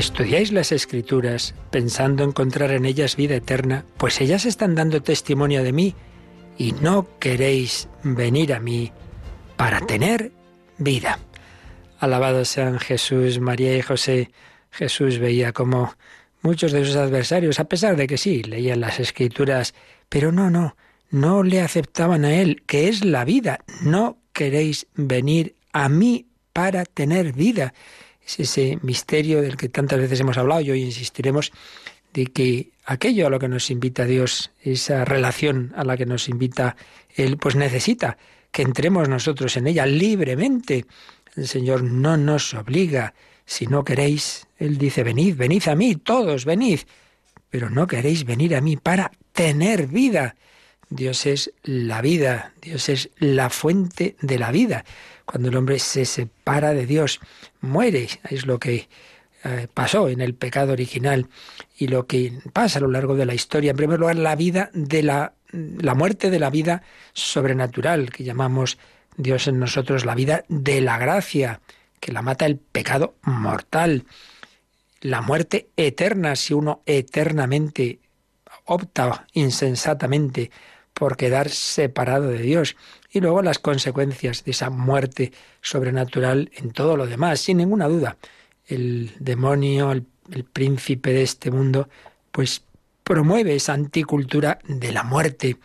Estudiáis las escrituras pensando encontrar en ellas vida eterna, pues ellas están dando testimonio de mí y no queréis venir a mí para tener vida. Alabado sean Jesús, María y José. Jesús veía como muchos de sus adversarios, a pesar de que sí, leían las escrituras, pero no, no, no le aceptaban a él, que es la vida. No queréis venir a mí para tener vida es ese misterio del que tantas veces hemos hablado y hoy insistiremos, de que aquello a lo que nos invita Dios, esa relación a la que nos invita Él, pues necesita que entremos nosotros en ella libremente. El Señor no nos obliga. Si no queréis, Él dice, venid, venid a mí, todos, venid. Pero no queréis venir a mí para tener vida. Dios es la vida, Dios es la fuente de la vida. Cuando el hombre se separa de Dios, muere. Es lo que eh, pasó en el pecado original y lo que pasa a lo largo de la historia. En primer lugar, la vida de la, la muerte de la vida sobrenatural, que llamamos Dios en nosotros la vida de la gracia, que la mata el pecado mortal. La muerte eterna, si uno eternamente opta insensatamente por quedar separado de Dios y luego las consecuencias de esa muerte sobrenatural en todo lo demás, sin ninguna duda. El demonio, el, príncipe de este mundo, pues promueve esa anticultura de la muerte.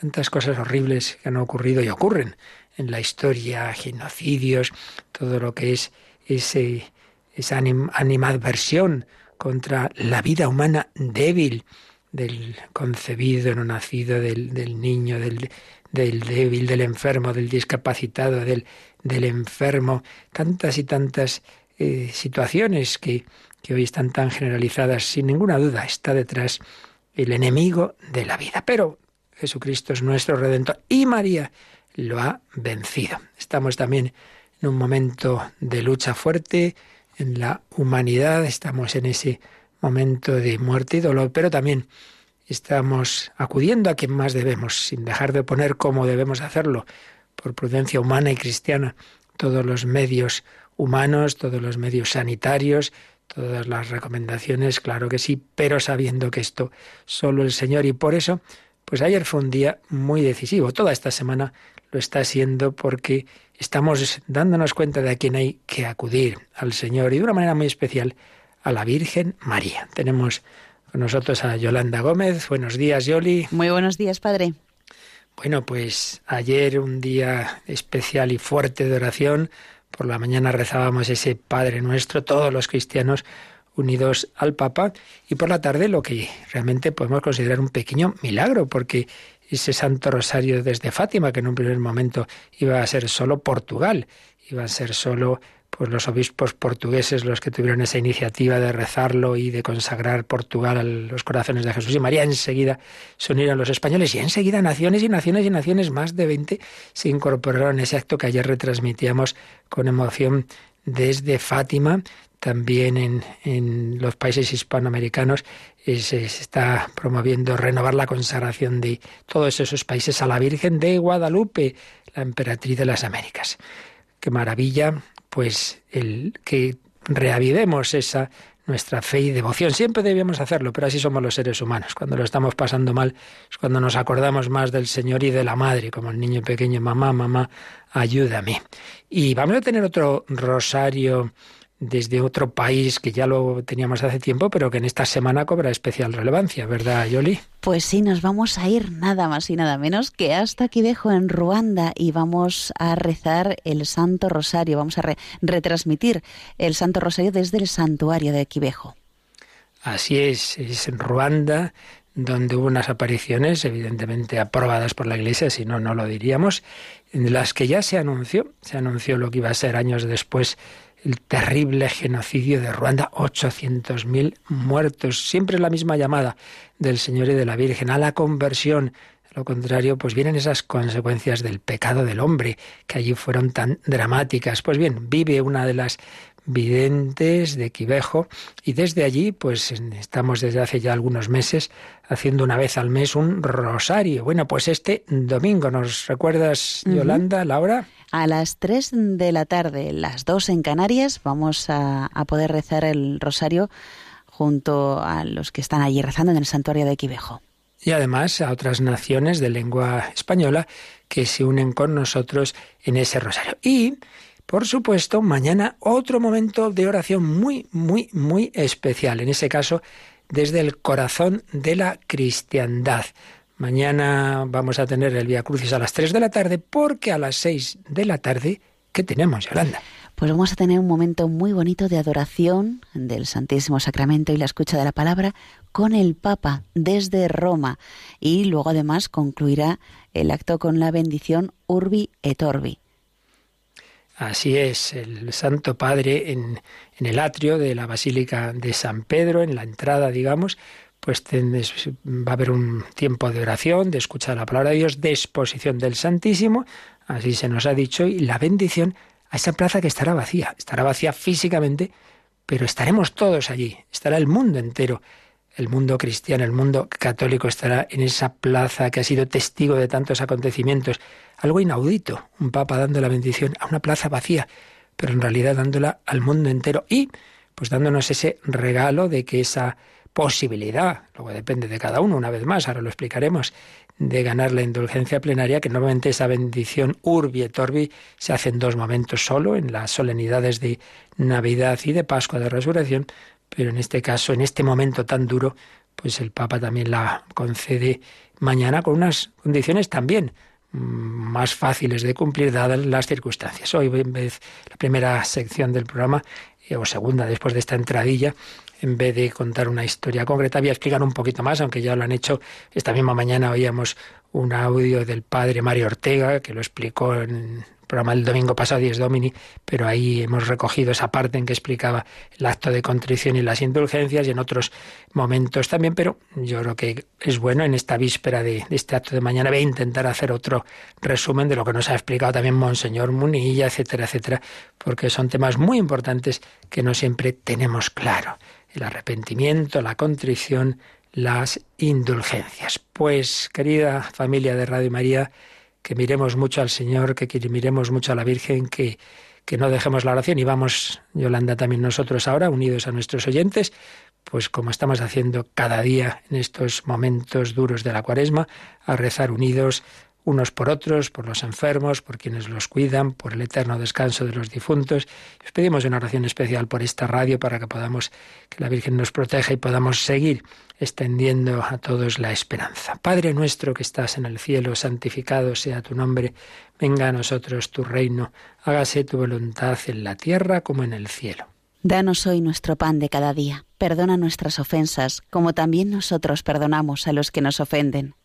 Tantas cosas horribles que han ocurrido y ocurren en la historia, genocidios, todo lo que es ese, esa animadversión contra la vida humana débil, del concebido, no nacido, del, del niño, del, del débil, del enfermo, del discapacitado, del, del enfermo, tantas y tantas eh, situaciones que, que hoy están tan generalizadas, sin ninguna duda está detrás el enemigo de la vida. Pero Jesucristo es nuestro redentor y María lo ha vencido. Estamos también en un momento de lucha fuerte en la humanidad, estamos en ese momento de muerte y dolor, pero también estamos acudiendo a quien más debemos, sin dejar de poner cómo debemos hacerlo, por prudencia humana y cristiana, todos los medios humanos, todos los medios sanitarios, todas las recomendaciones, claro que sí, pero sabiendo que esto solo el Señor y por eso, pues ayer fue un día muy decisivo. Toda esta semana lo está siendo porque estamos dándonos cuenta de a quién hay que acudir, al Señor y de una manera muy especial a la Virgen María. Tenemos con nosotros a Yolanda Gómez. Buenos días, Yoli. Muy buenos días, padre. Bueno, pues ayer un día especial y fuerte de oración. Por la mañana rezábamos ese Padre nuestro, todos los cristianos unidos al Papa, y por la tarde lo que realmente podemos considerar un pequeño milagro, porque ese Santo Rosario desde Fátima, que en un primer momento iba a ser solo Portugal, iba a ser solo pues los obispos portugueses los que tuvieron esa iniciativa de rezarlo y de consagrar Portugal a los corazones de Jesús y María, enseguida se unieron los españoles y enseguida naciones y naciones y naciones, más de 20, se incorporaron en ese acto que ayer retransmitíamos con emoción desde Fátima. También en, en los países hispanoamericanos eh, se está promoviendo renovar la consagración de todos esos países a la Virgen de Guadalupe, la emperatriz de las Américas. Qué maravilla pues el que reavivemos esa nuestra fe y devoción. Siempre debíamos hacerlo, pero así somos los seres humanos. Cuando lo estamos pasando mal es cuando nos acordamos más del Señor y de la Madre, como el niño pequeño, mamá, mamá, ayúdame. Y vamos a tener otro rosario desde otro país que ya lo teníamos hace tiempo, pero que en esta semana cobra especial relevancia, ¿verdad, Yoli? Pues sí, nos vamos a ir nada más y nada menos que hasta aquí dejo en Ruanda y vamos a rezar el Santo Rosario, vamos a retransmitir el Santo Rosario desde el santuario de Quivejo. Así es, es en Ruanda, donde hubo unas apariciones evidentemente aprobadas por la Iglesia, si no, no lo diríamos, en las que ya se anunció, se anunció lo que iba a ser años después el terrible genocidio de Ruanda, 800.000 muertos, siempre la misma llamada del Señor y de la Virgen a la conversión. lo contrario, pues vienen esas consecuencias del pecado del hombre, que allí fueron tan dramáticas. Pues bien, vive una de las videntes de Quivejo y desde allí pues estamos desde hace ya algunos meses haciendo una vez al mes un rosario. Bueno, pues este domingo, ¿nos recuerdas, Yolanda, Laura? A las 3 de la tarde, las 2 en Canarias, vamos a, a poder rezar el rosario junto a los que están allí rezando en el santuario de Quivejo. Y además a otras naciones de lengua española que se unen con nosotros en ese rosario. Y por supuesto, mañana otro momento de oración muy, muy, muy especial. En ese caso, desde el corazón de la cristiandad. Mañana vamos a tener el Via Crucis a las 3 de la tarde, porque a las 6 de la tarde, ¿qué tenemos, Yolanda? Pues vamos a tener un momento muy bonito de adoración del Santísimo Sacramento y la escucha de la palabra con el Papa desde Roma. Y luego además concluirá el acto con la bendición Urbi et Orbi. Así es, el Santo Padre en, el atrio de la Basílica de San Pedro, en la entrada, digamos, pues va a haber un tiempo de oración, de escuchar la palabra de Dios, de exposición del Santísimo, así se nos ha dicho, y la bendición a esa plaza que estará vacía. Estará vacía físicamente, pero estaremos todos allí, estará el mundo entero el mundo cristiano, el mundo católico estará en esa plaza que ha sido testigo de tantos acontecimientos. Algo inaudito, un papa dando la bendición a una plaza vacía, pero en realidad dándola al mundo entero y pues dándonos ese regalo de que esa posibilidad, luego depende de cada uno, una vez más, ahora lo explicaremos, de ganar la indulgencia plenaria, que normalmente esa bendición urbi et orbi se hace en dos momentos solo, en las solemnidades de Navidad y de Pascua de Resurrección, pero en este caso, en este momento tan duro, pues el Papa también la concede mañana con unas condiciones también mm, más fáciles de cumplir dadas las circunstancias. Hoy, en vez la primera sección del programa, eh, o segunda después de esta entradilla, en vez de contar una historia concreta, voy a explicar un poquito más, aunque ya lo han hecho. Esta misma mañana oíamos un audio del padre Mario Ortega, que lo explicó en programa del domingo pasado, 10 Domini, pero ahí hemos recogido esa parte en que explicaba el acto de contrición y las indulgencias y en otros momentos también, pero yo creo que es bueno en esta víspera de, este acto de mañana voy a intentar hacer otro resumen de lo que nos ha explicado también Monseñor Munilla, etcétera, etcétera, porque son temas muy importantes que no siempre tenemos claro. El arrepentimiento, la contrición, las indulgencias. Pues, querida familia de Radio María, que miremos mucho al Señor, que miremos mucho a la Virgen, que, que no dejemos la oración y vamos, Yolanda, también nosotros ahora, unidos a nuestros oyentes, pues como estamos haciendo cada día en estos momentos duros de la cuaresma, a rezar unidos unos por otros, por los enfermos, por quienes los cuidan, por el eterno descanso de los difuntos. Os pedimos una oración especial por esta radio para que podamos, que la Virgen nos proteja y podamos seguir extendiendo a todos la esperanza. Padre nuestro que estás en el cielo, santificado sea tu nombre, venga a nosotros tu reino, hágase tu voluntad en la tierra como en el cielo. Danos hoy nuestro pan de cada día, perdona nuestras ofensas, como también nosotros perdonamos a los que nos ofenden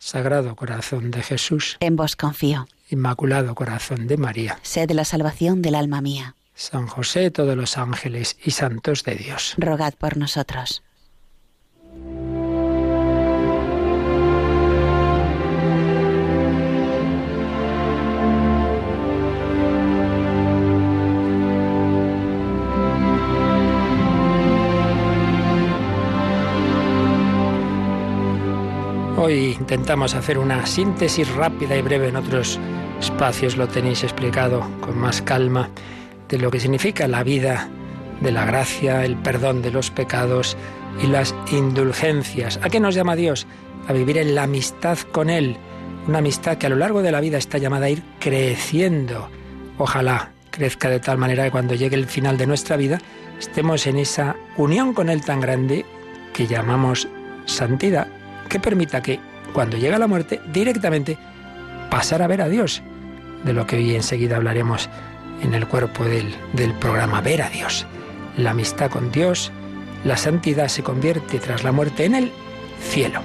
Sagrado Corazón de Jesús. En vos confío. Inmaculado Corazón de María. Sed la salvación del alma mía. San José, todos los ángeles y santos de Dios. Rogad por nosotros. Hoy intentamos hacer una síntesis rápida y breve en otros espacios, lo tenéis explicado con más calma, de lo que significa la vida de la gracia, el perdón de los pecados y las indulgencias. ¿A qué nos llama Dios? A vivir en la amistad con Él, una amistad que a lo largo de la vida está llamada a ir creciendo. Ojalá crezca de tal manera que cuando llegue el final de nuestra vida estemos en esa unión con Él tan grande que llamamos santidad, que permita que cuando llegue la muerte directamente pasar a ver a Dios, de lo que hoy enseguida hablaremos en el cuerpo del, del programa, ver a Dios. La amistad con Dios, la santidad se convierte tras la muerte en el cielo.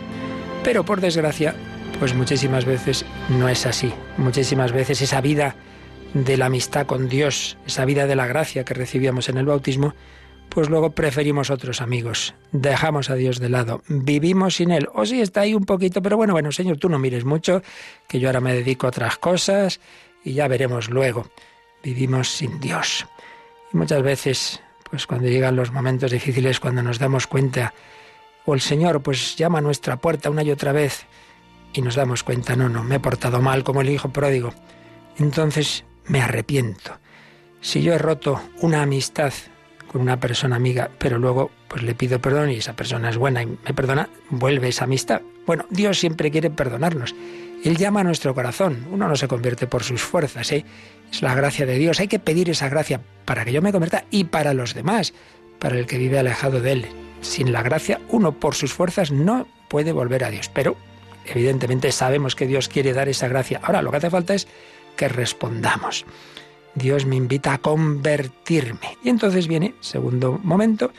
Pero por desgracia, pues muchísimas veces no es así. Muchísimas veces esa vida de la amistad con Dios, esa vida de la gracia que recibíamos en el bautismo, pues luego preferimos otros amigos, dejamos a Dios de lado, vivimos sin Él, o si está ahí un poquito, pero bueno, bueno, Señor, tú no mires mucho, que yo ahora me dedico a otras cosas y ya veremos luego. Vivimos sin Dios. Y muchas veces, pues cuando llegan los momentos difíciles, cuando nos damos cuenta, o el Señor pues llama a nuestra puerta una y otra vez, y nos damos cuenta, no, no, me he portado mal como el hijo pródigo, entonces me arrepiento. Si yo he roto una amistad con una persona amiga, pero luego pues le pido perdón y esa persona es buena y me perdona, vuelve esa amistad. Bueno, Dios siempre quiere perdonarnos. Él llama a nuestro corazón. Uno no se convierte por sus fuerzas, ¿eh? Es la gracia de Dios. Hay que pedir esa gracia para que yo me convierta y para los demás, para el que vive alejado de Él. Sin la gracia, uno por sus fuerzas no puede volver a Dios. Pero, evidentemente, sabemos que Dios quiere dar esa gracia. Ahora, lo que hace falta es que respondamos. Dios me invita a convertirme. Y entonces viene, segundo momento,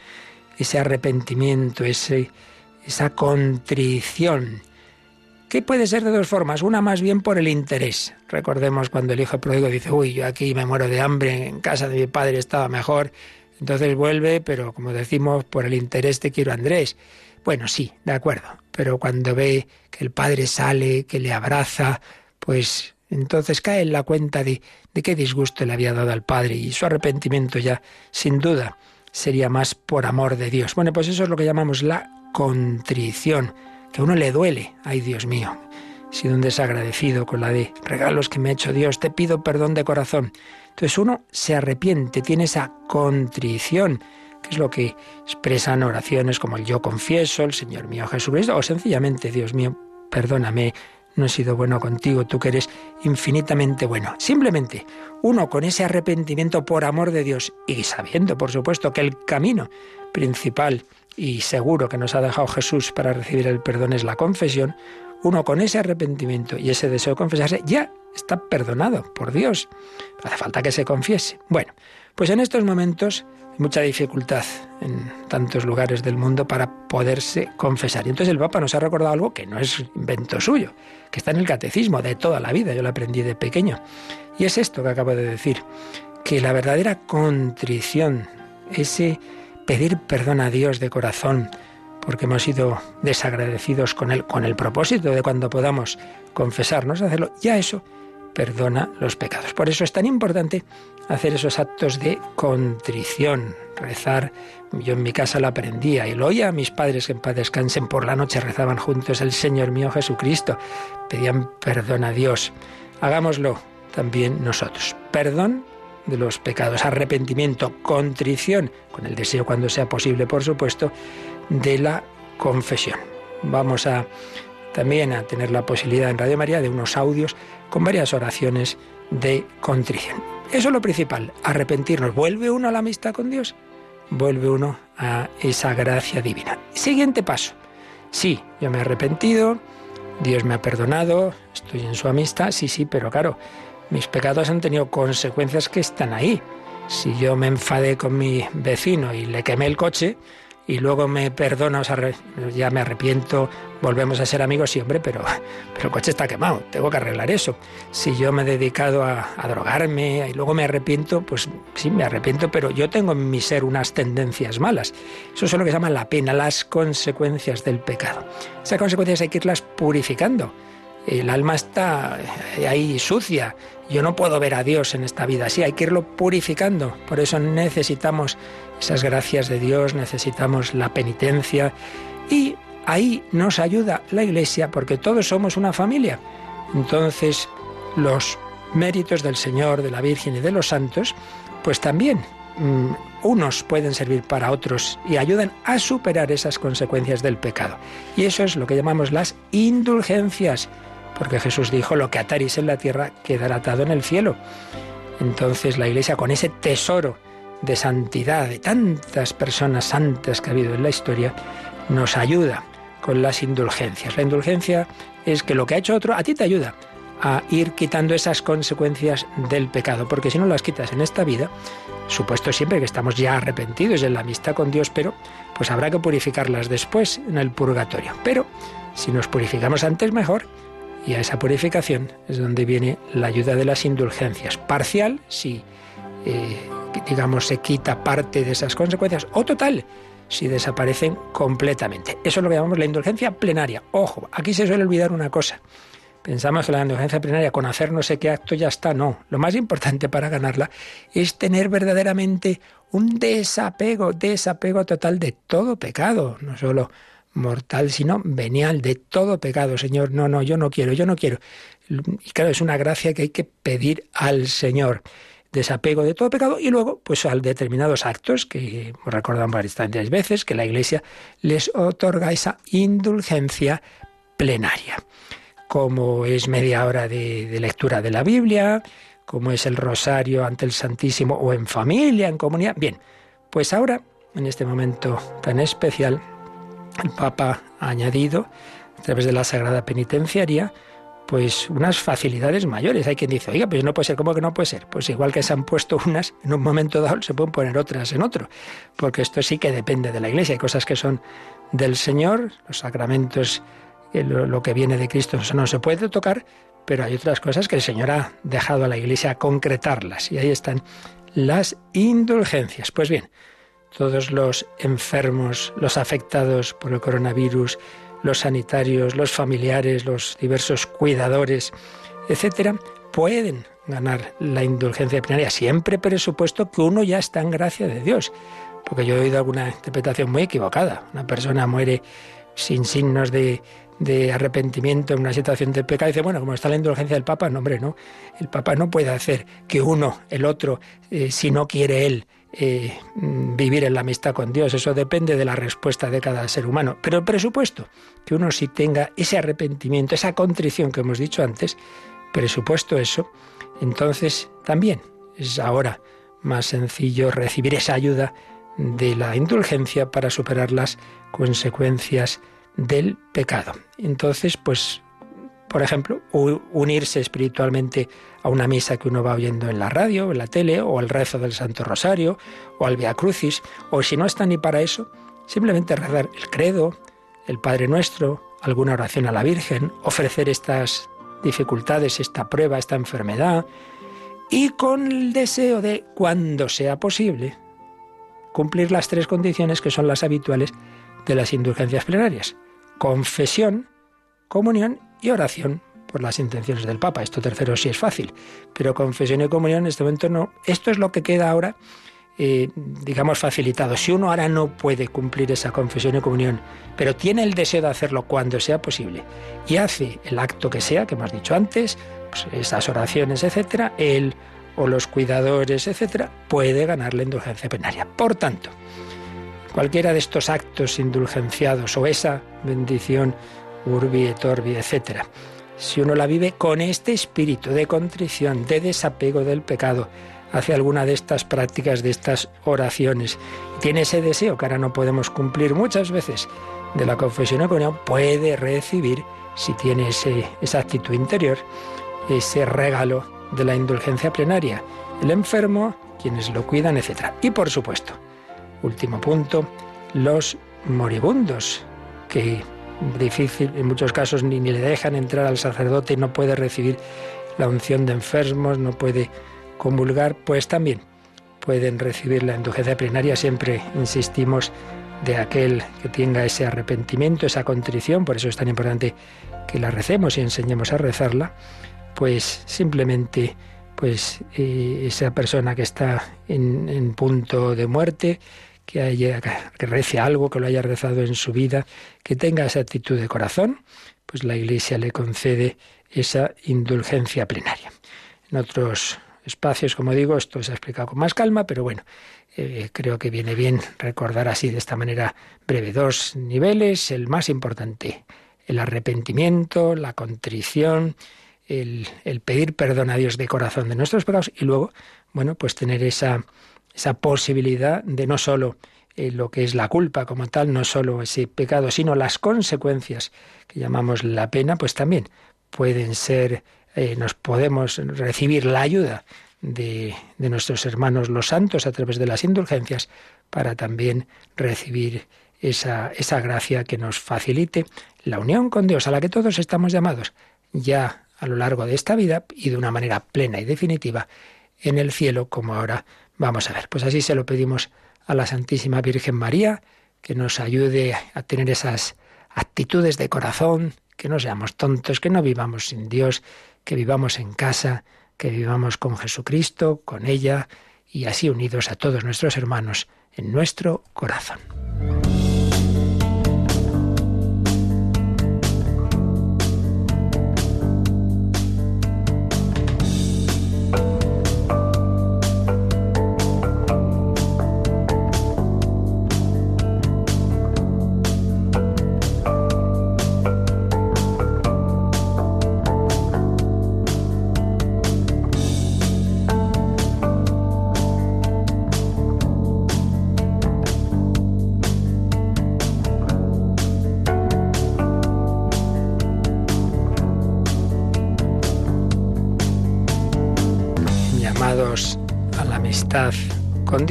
ese arrepentimiento, ese, esa contrición, que puede ser de dos formas. Una más bien por el interés. Recordemos cuando el hijo pródigo dice, uy, yo aquí me muero de hambre, en casa de mi padre estaba mejor. Entonces vuelve, pero como decimos, por el interés te quiero Andrés. Bueno, sí, de acuerdo. Pero cuando ve que el padre sale, que le abraza, pues entonces cae en la cuenta de, qué disgusto le había dado al Padre y su arrepentimiento ya, sin duda, sería más por amor de Dios. Bueno, pues eso es lo que llamamos la contrición, que a uno le duele. Ay, Dios mío, he sido un desagradecido con la de regalos que me ha hecho Dios, te pido perdón de corazón. Entonces uno se arrepiente, tiene esa contrición, que es lo que expresan oraciones como el yo confieso, el Señor mío Jesucristo, o sencillamente, Dios mío, perdóname, no he sido bueno contigo, tú que eres infinitamente bueno. Simplemente uno con ese arrepentimiento por amor de Dios y sabiendo, por supuesto, que el camino principal y seguro que nos ha dejado Jesús para recibir el perdón es la confesión, uno con ese arrepentimiento y ese deseo de confesarse ya está perdonado por Dios. hace falta que se confiese. Bueno, pues en estos momentos mucha dificultad en tantos lugares del mundo para poderse confesar. Y entonces el Papa nos ha recordado algo que no es invento suyo, que está en el catecismo de toda la vida, yo lo aprendí de pequeño. Y es esto que acabo de decir, que la verdadera contrición, ese pedir perdón a Dios de corazón, porque hemos sido desagradecidos con Él, con el propósito de cuando podamos confesarnos, hacerlo, ya eso perdona los pecados. Por eso es tan importante hacer esos actos de contrición, rezar. Yo en mi casa lo aprendía y lo oía a mis padres que en paz descansen por la noche, rezaban juntos el Señor mío Jesucristo, pedían perdón a Dios. Hagámoslo también nosotros. Perdón de los pecados, arrepentimiento, contrición, con el deseo cuando sea posible, por supuesto, de la confesión. Vamos a también a tener la posibilidad en Radio María de unos audios con varias oraciones de contrición. Eso es lo principal, arrepentirnos. ¿Vuelve uno a la amistad con Dios? Vuelve uno a esa gracia divina. Siguiente paso. Sí, yo me he arrepentido, Dios me ha perdonado, estoy en su amistad, sí, sí, pero claro, mis pecados han tenido consecuencias que están ahí. Si yo me enfadé con mi vecino y le quemé el coche, y luego me perdona, ya me arrepiento, volvemos a ser amigos, sí, hombre, pero, pero el coche está quemado, tengo que arreglar eso. Si yo me he dedicado a, a, drogarme y luego me arrepiento, pues sí, me arrepiento, pero yo tengo en mi ser unas tendencias malas. Eso es lo que se llama la pena, las consecuencias del pecado. Esas consecuencias hay que irlas purificando. El alma está ahí sucia. Yo no puedo ver a Dios en esta vida. Sí, hay que irlo purificando. Por eso necesitamos esas gracias de Dios, necesitamos la penitencia y ahí nos ayuda la Iglesia porque todos somos una familia. Entonces, los méritos del Señor, de la Virgen y de los santos, pues también mm, unos pueden servir para otros y ayudan a superar esas consecuencias del pecado. Y eso es lo que llamamos las indulgencias. Porque Jesús dijo, lo que ataréis en la tierra quedará atado en el cielo. Entonces la Iglesia con ese tesoro de santidad de tantas personas santas que ha habido en la historia, nos ayuda con las indulgencias. La indulgencia es que lo que ha hecho otro a ti te ayuda a ir quitando esas consecuencias del pecado, porque si no las quitas en esta vida, supuesto siempre que estamos ya arrepentidos en la amistad con Dios, pero pues habrá que purificarlas después en el purgatorio. Pero si nos purificamos antes mejor, y a esa purificación es donde viene la ayuda de las indulgencias. Parcial, si eh, digamos se quita parte de esas consecuencias, o total, si desaparecen completamente. Eso es lo que llamamos la indulgencia plenaria. Ojo, aquí se suele olvidar una cosa. Pensamos que la indulgencia plenaria, con hacer no sé qué acto ya está. No, lo más importante para ganarla es tener verdaderamente un desapego, desapego total de todo pecado, no solo mortal, sino venial, de todo pecado. Señor, no, no, yo no quiero, yo no quiero. Y claro, es una gracia que hay que pedir al Señor desapego de todo pecado y luego pues a determinados actos que recordamos varias veces que la Iglesia les otorga esa indulgencia plenaria como es media hora de, lectura de la Biblia, como es el rosario ante el Santísimo o en familia, en comunidad. Bien, pues ahora, en este momento tan especial, el Papa ha añadido, a través de la Sagrada Penitenciaria, pues unas facilidades mayores. Hay quien dice, oiga, pues no puede ser, ¿cómo que no puede ser? Pues igual que se han puesto unas, en un momento dado se pueden poner otras en otro, porque esto sí que depende de la Iglesia. Hay cosas que son del Señor, los sacramentos lo, que viene de Cristo eso no se puede tocar, pero hay otras cosas que el Señor ha dejado a la Iglesia concretarlas. Y ahí están las indulgencias. Pues bien, todos los enfermos, los afectados por el coronavirus, los sanitarios, los familiares, los diversos cuidadores, etcétera, pueden ganar la indulgencia plenaria, siempre presupuesto que uno ya está en gracia de Dios. Porque yo he oído alguna interpretación muy equivocada. Una persona muere sin signos de, arrepentimiento en una situación de pecado, dice, bueno, como está la indulgencia del Papa, no, hombre, no. El Papa no puede hacer que uno, el otro, eh, si no quiere él, eh, vivir en la amistad con Dios. Eso depende de la respuesta de cada ser humano. Pero el presupuesto, que uno sí tenga ese arrepentimiento, esa contrición que hemos dicho antes, presupuesto eso, entonces también es ahora más sencillo recibir esa ayuda de la indulgencia para superar las consecuencias del pecado. Entonces, pues, por ejemplo, unirse espiritualmente a una misa que uno va oyendo en la radio, en la tele, o al rezo del Santo Rosario, o al Via Crucis, o si no está ni para eso, simplemente rezar el credo, el Padre Nuestro, alguna oración a la Virgen, ofrecer estas dificultades, esta prueba, esta enfermedad, y con el deseo de, cuando sea posible, cumplir las tres condiciones que son las habituales de las indulgencias plenarias. Confesión, comunión y oración por las intenciones del Papa. Esto tercero sí es fácil, pero confesión y comunión en este momento no. Esto es lo que queda ahora, eh, digamos, facilitado. Si uno ahora no puede cumplir esa confesión y comunión, pero tiene el deseo de hacerlo cuando sea posible y hace el acto que sea, que hemos dicho antes, pues esas oraciones, etcétera, él o los cuidadores, etcétera, puede ganar la indulgencia plenaria. Por tanto, Cualquiera de estos actos indulgenciados o esa bendición urbi et orbi, etc. Si uno la vive con este espíritu de contrición, de desapego del pecado, hace alguna de estas prácticas, de estas oraciones, tiene ese deseo que ahora no podemos cumplir muchas veces de la confesión y comunión, puede recibir, si tiene ese, esa actitud interior, ese regalo de la indulgencia plenaria. El enfermo, quienes lo cuidan, etc. Y por supuesto, Último punto, los moribundos, que difícil, en muchos casos ni, le dejan entrar al sacerdote y no puede recibir la unción de enfermos, no puede comulgar, pues también pueden recibir la indulgencia plenaria. Siempre insistimos de aquel que tenga ese arrepentimiento, esa contrición, por eso es tan importante que la recemos y enseñemos a rezarla, pues simplemente pues eh, esa persona que está en punto de muerte, que, haya, que rece algo, que lo haya rezado en su vida, que tenga esa actitud de corazón, pues la Iglesia le concede esa indulgencia plenaria. En otros espacios, como digo, esto se ha explicado con más calma, pero bueno, eh, creo que viene bien recordar así de esta manera breve dos niveles. El más importante, el arrepentimiento, la contrición, el, pedir perdón a Dios de corazón de nuestros pecados y luego, bueno, pues tener esa, esa posibilidad de no solo eh, lo que es la culpa como tal, no solo ese pecado, sino las consecuencias que llamamos la pena, pues también pueden ser, eh, nos podemos recibir la ayuda de, de, nuestros hermanos los santos a través de las indulgencias para también recibir esa, esa gracia que nos facilite la unión con Dios a la que todos estamos llamados ya a lo largo de esta vida y de una manera plena y definitiva en el cielo, como ahora vamos a ver. Pues así se lo pedimos a la Santísima Virgen María, que nos ayude a tener esas actitudes de corazón, que no seamos tontos, que no vivamos sin Dios, que vivamos en casa, que vivamos con Jesucristo, con ella, y así unidos a todos nuestros hermanos en nuestro corazón.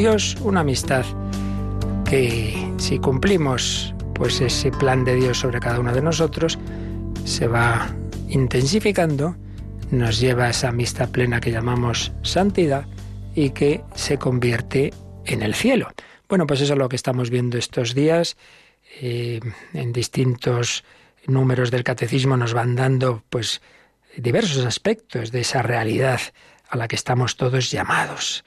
Dios, una amistad que si cumplimos pues ese plan de Dios sobre cada uno de nosotros se va intensificando, nos lleva a esa amistad plena que llamamos santidad y que se convierte en el cielo. Bueno, pues eso es lo que estamos viendo estos días. Eh, en distintos números del catecismo nos van dando pues diversos aspectos de esa realidad a la que estamos todos llamados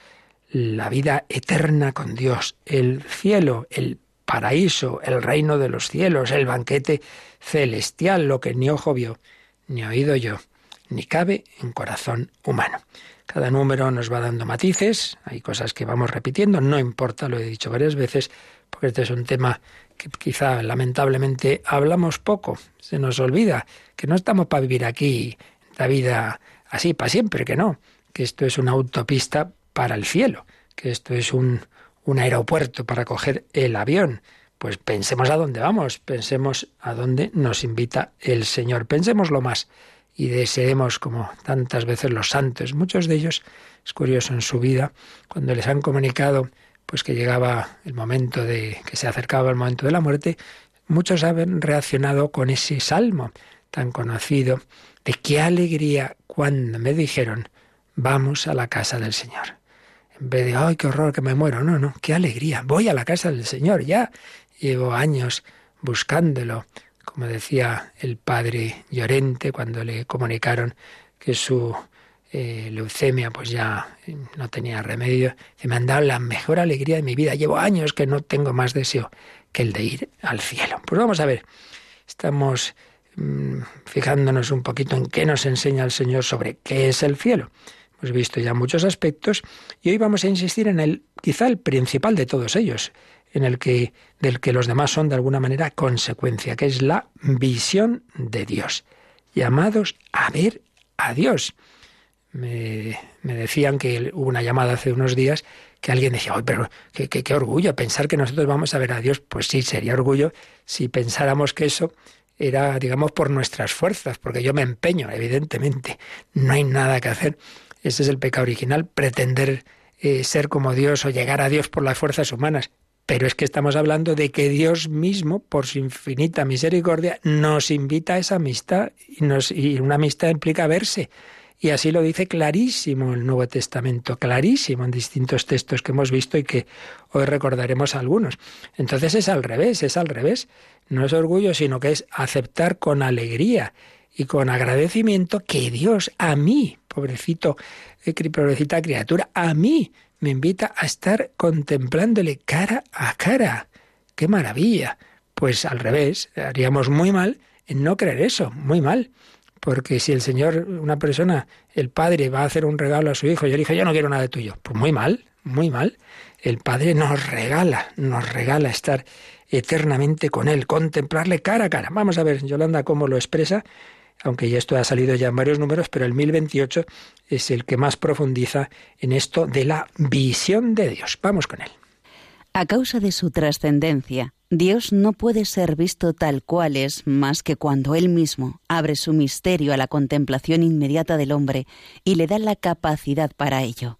la vida eterna con Dios, el cielo, el paraíso, el reino de los cielos, el banquete celestial, lo que ni ojo vio, ni oído yo, ni cabe en corazón humano. Cada número nos va dando matices, hay cosas que vamos repitiendo, no importa, lo he dicho varias veces, porque este es un tema que quizá lamentablemente hablamos poco, se nos olvida que no estamos para vivir aquí la vida así para siempre, que no, que esto es una autopista para el cielo, que esto es un, aeropuerto para coger el avión. Pues pensemos a dónde vamos, pensemos a dónde nos invita el Señor, pensemos lo más y deseemos como tantas veces los santos, muchos de ellos, es curioso en su vida, cuando les han comunicado pues que llegaba el momento de que se acercaba el momento de la muerte, muchos han reaccionado con ese salmo tan conocido de qué alegría cuando me dijeron vamos a la casa del Señor en de, ay, qué horror que me muero, no, no, qué alegría, voy a la casa del Señor, ya llevo años buscándolo, como decía el padre Llorente cuando le comunicaron que su eh, leucemia pues ya no tenía remedio, me han dado la mejor alegría de mi vida, llevo años que no tengo más deseo que el de ir al cielo. Pues vamos a ver, estamos mm, fijándonos un poquito en qué nos enseña el Señor sobre qué es el cielo. Hemos visto ya muchos aspectos y hoy vamos a insistir en el quizá el principal de todos ellos, en el que del que los demás son de alguna manera consecuencia, que es la visión de Dios, llamados a ver a Dios. Me, decían que hubo una llamada hace unos días que alguien decía, ¡ay, pero qué, qué, qué orgullo pensar que nosotros vamos a ver a Dios! Pues sí, sería orgullo si pensáramos que eso era, digamos, por nuestras fuerzas, porque yo me empeño, evidentemente, no hay nada que hacer ese es el pecado original, pretender eh, ser como Dios o llegar a Dios por las fuerzas humanas. Pero es que estamos hablando de que Dios mismo, por su infinita misericordia, nos invita a esa amistad y, y una amistad implica verse. Y así lo dice clarísimo el Nuevo Testamento, clarísimo en distintos textos que hemos visto y que hoy recordaremos algunos. Entonces es al revés, es al revés. No es orgullo, sino que es aceptar con alegría y con agradecimiento que Dios a mí, pobrecito, eh, pobrecita criatura, a mí me invita a estar contemplándole cara a cara. ¡Qué maravilla! Pues al revés, haríamos muy mal en no creer eso, muy mal. Porque si el Señor, una persona, el padre va a hacer un regalo a su hijo y el hijo, yo no quiero nada de tuyo, pues muy mal, muy mal. el Padre nos regala, nos regala estar eternamente con Él, contemplarle cara a cara. Vamos a ver, Yolanda, cómo lo expresa, aunque ya esto ha salido ya en varios números, pero el 1028 es el que más profundiza en esto de la visión de Dios. Vamos con él. A causa de su trascendencia, Dios no puede ser visto tal cual es más que cuando Él mismo abre su misterio a la contemplación inmediata del hombre y le da la capacidad para ello.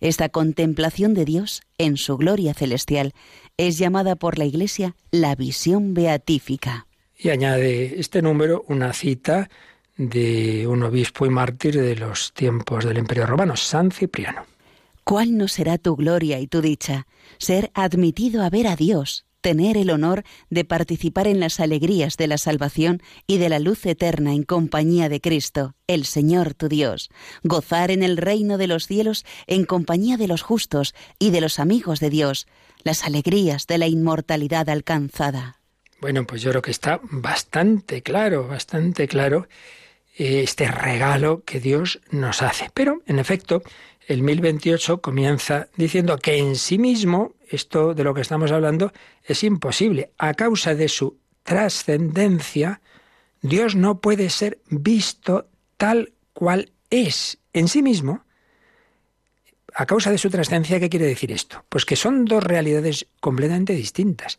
Esta contemplación de Dios en su gloria celestial es llamada por la Iglesia la visión beatífica. Y añade este número una cita de un obispo y mártir de los tiempos del Imperio Romano, San Cipriano. ¿Cuál no será tu gloria y tu dicha? Ser admitido a ver a Dios, tener el honor de participar en las alegrías de la salvación y de la luz eterna en compañía de Cristo, el Señor tu Dios, gozar en el reino de los cielos en compañía de los justos y de los amigos de Dios, las alegrías de la inmortalidad alcanzada. Bueno, pues yo creo que está bastante claro, bastante claro eh, este regalo que Dios nos hace. Pero, en efecto, el 1028 comienza diciendo que en sí mismo, esto de lo que estamos hablando, es imposible. A causa de su trascendencia, Dios no puede ser visto tal cual es en sí mismo. A causa de su trascendencia, ¿qué quiere decir esto? Pues que son dos realidades completamente distintas.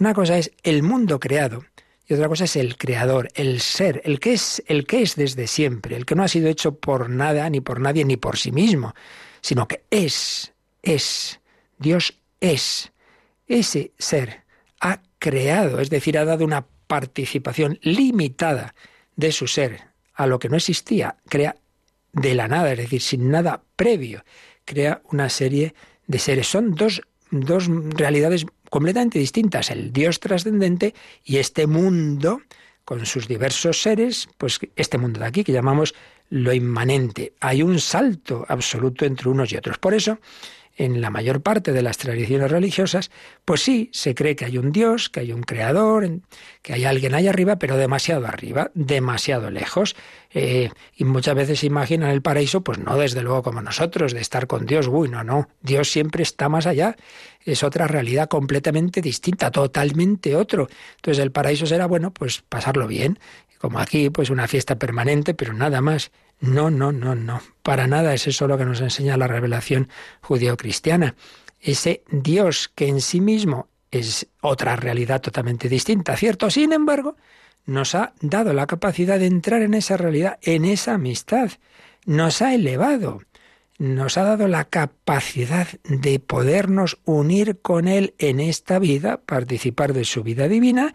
Una cosa es el mundo creado y otra cosa es el creador, el ser, el que es, el que es desde siempre, el que no ha sido hecho por nada, ni por nadie, ni por sí mismo, sino que es, es. Dios es. Ese ser ha creado, es decir, ha dado una participación limitada de su ser a lo que no existía, crea de la nada, es decir, sin nada previo, crea una serie de seres. Son dos, dos realidades completamente distintas, el Dios trascendente y este mundo con sus diversos seres, pues este mundo de aquí que llamamos lo inmanente. Hay un salto absoluto entre unos y otros. Por eso, en la mayor parte de las tradiciones religiosas, pues sí, se cree que hay un Dios, que hay un creador, que hay alguien allá arriba, pero demasiado arriba, demasiado lejos. Eh, y muchas veces se imaginan el paraíso, pues no desde luego como nosotros, de estar con Dios. Uy, no, no. Dios siempre está más allá. Es otra realidad completamente distinta, totalmente otro. Entonces el paraíso será, bueno, pues pasarlo bien. Como aquí, pues una fiesta permanente, pero nada más. No, no, no, no. Para nada es eso lo que nos enseña la revelación judío-cristiana. Ese Dios que en sí mismo es otra realidad totalmente distinta, ¿cierto? Sin embargo, nos ha dado la capacidad de entrar en esa realidad, en esa amistad. Nos ha elevado, nos ha dado la capacidad de podernos unir con Él en esta vida, participar de su vida divina